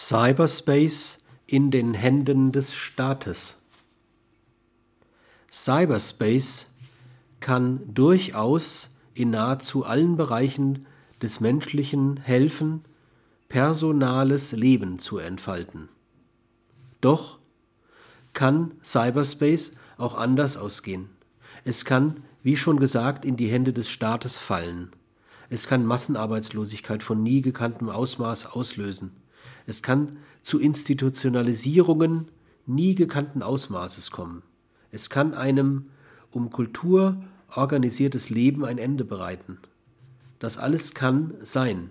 Cyberspace in den Händen des Staates. Cyberspace kann durchaus in nahezu allen Bereichen des Menschlichen helfen, personales Leben zu entfalten. Doch kann Cyberspace auch anders ausgehen. Es kann, wie schon gesagt, in die Hände des Staates fallen. Es kann Massenarbeitslosigkeit von nie gekanntem Ausmaß auslösen. Es kann zu Institutionalisierungen nie gekannten Ausmaßes kommen. Es kann einem um Kultur organisiertes Leben ein Ende bereiten. Das alles kann sein.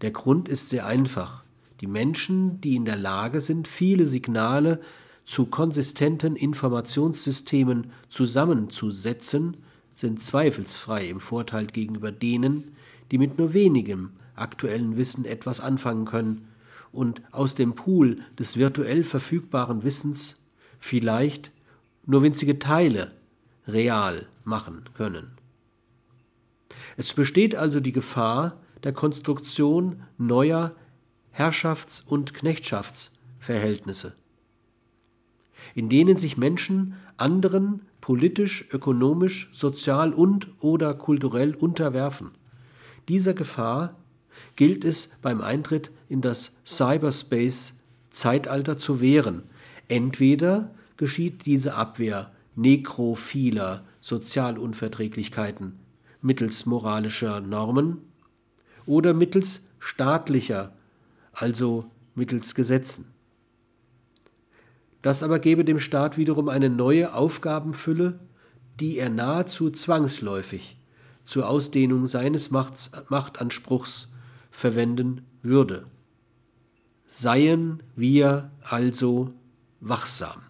Der Grund ist sehr einfach. Die Menschen, die in der Lage sind, viele Signale zu konsistenten Informationssystemen zusammenzusetzen, sind zweifelsfrei im Vorteil gegenüber denen, die mit nur wenigem aktuellen Wissen etwas anfangen können und aus dem Pool des virtuell verfügbaren Wissens vielleicht nur winzige Teile real machen können. Es besteht also die Gefahr der Konstruktion neuer Herrschafts- und Knechtschaftsverhältnisse, in denen sich Menschen anderen politisch, ökonomisch, sozial und oder kulturell unterwerfen. Dieser Gefahr gilt es beim Eintritt in das Cyberspace-Zeitalter zu wehren. Entweder geschieht diese Abwehr nekrophiler Sozialunverträglichkeiten mittels moralischer Normen oder mittels staatlicher, also mittels Gesetzen. Das aber gebe dem Staat wiederum eine neue Aufgabenfülle, die er nahezu zwangsläufig zur Ausdehnung seines Machtanspruchs verwenden würde. Seien wir also wachsam.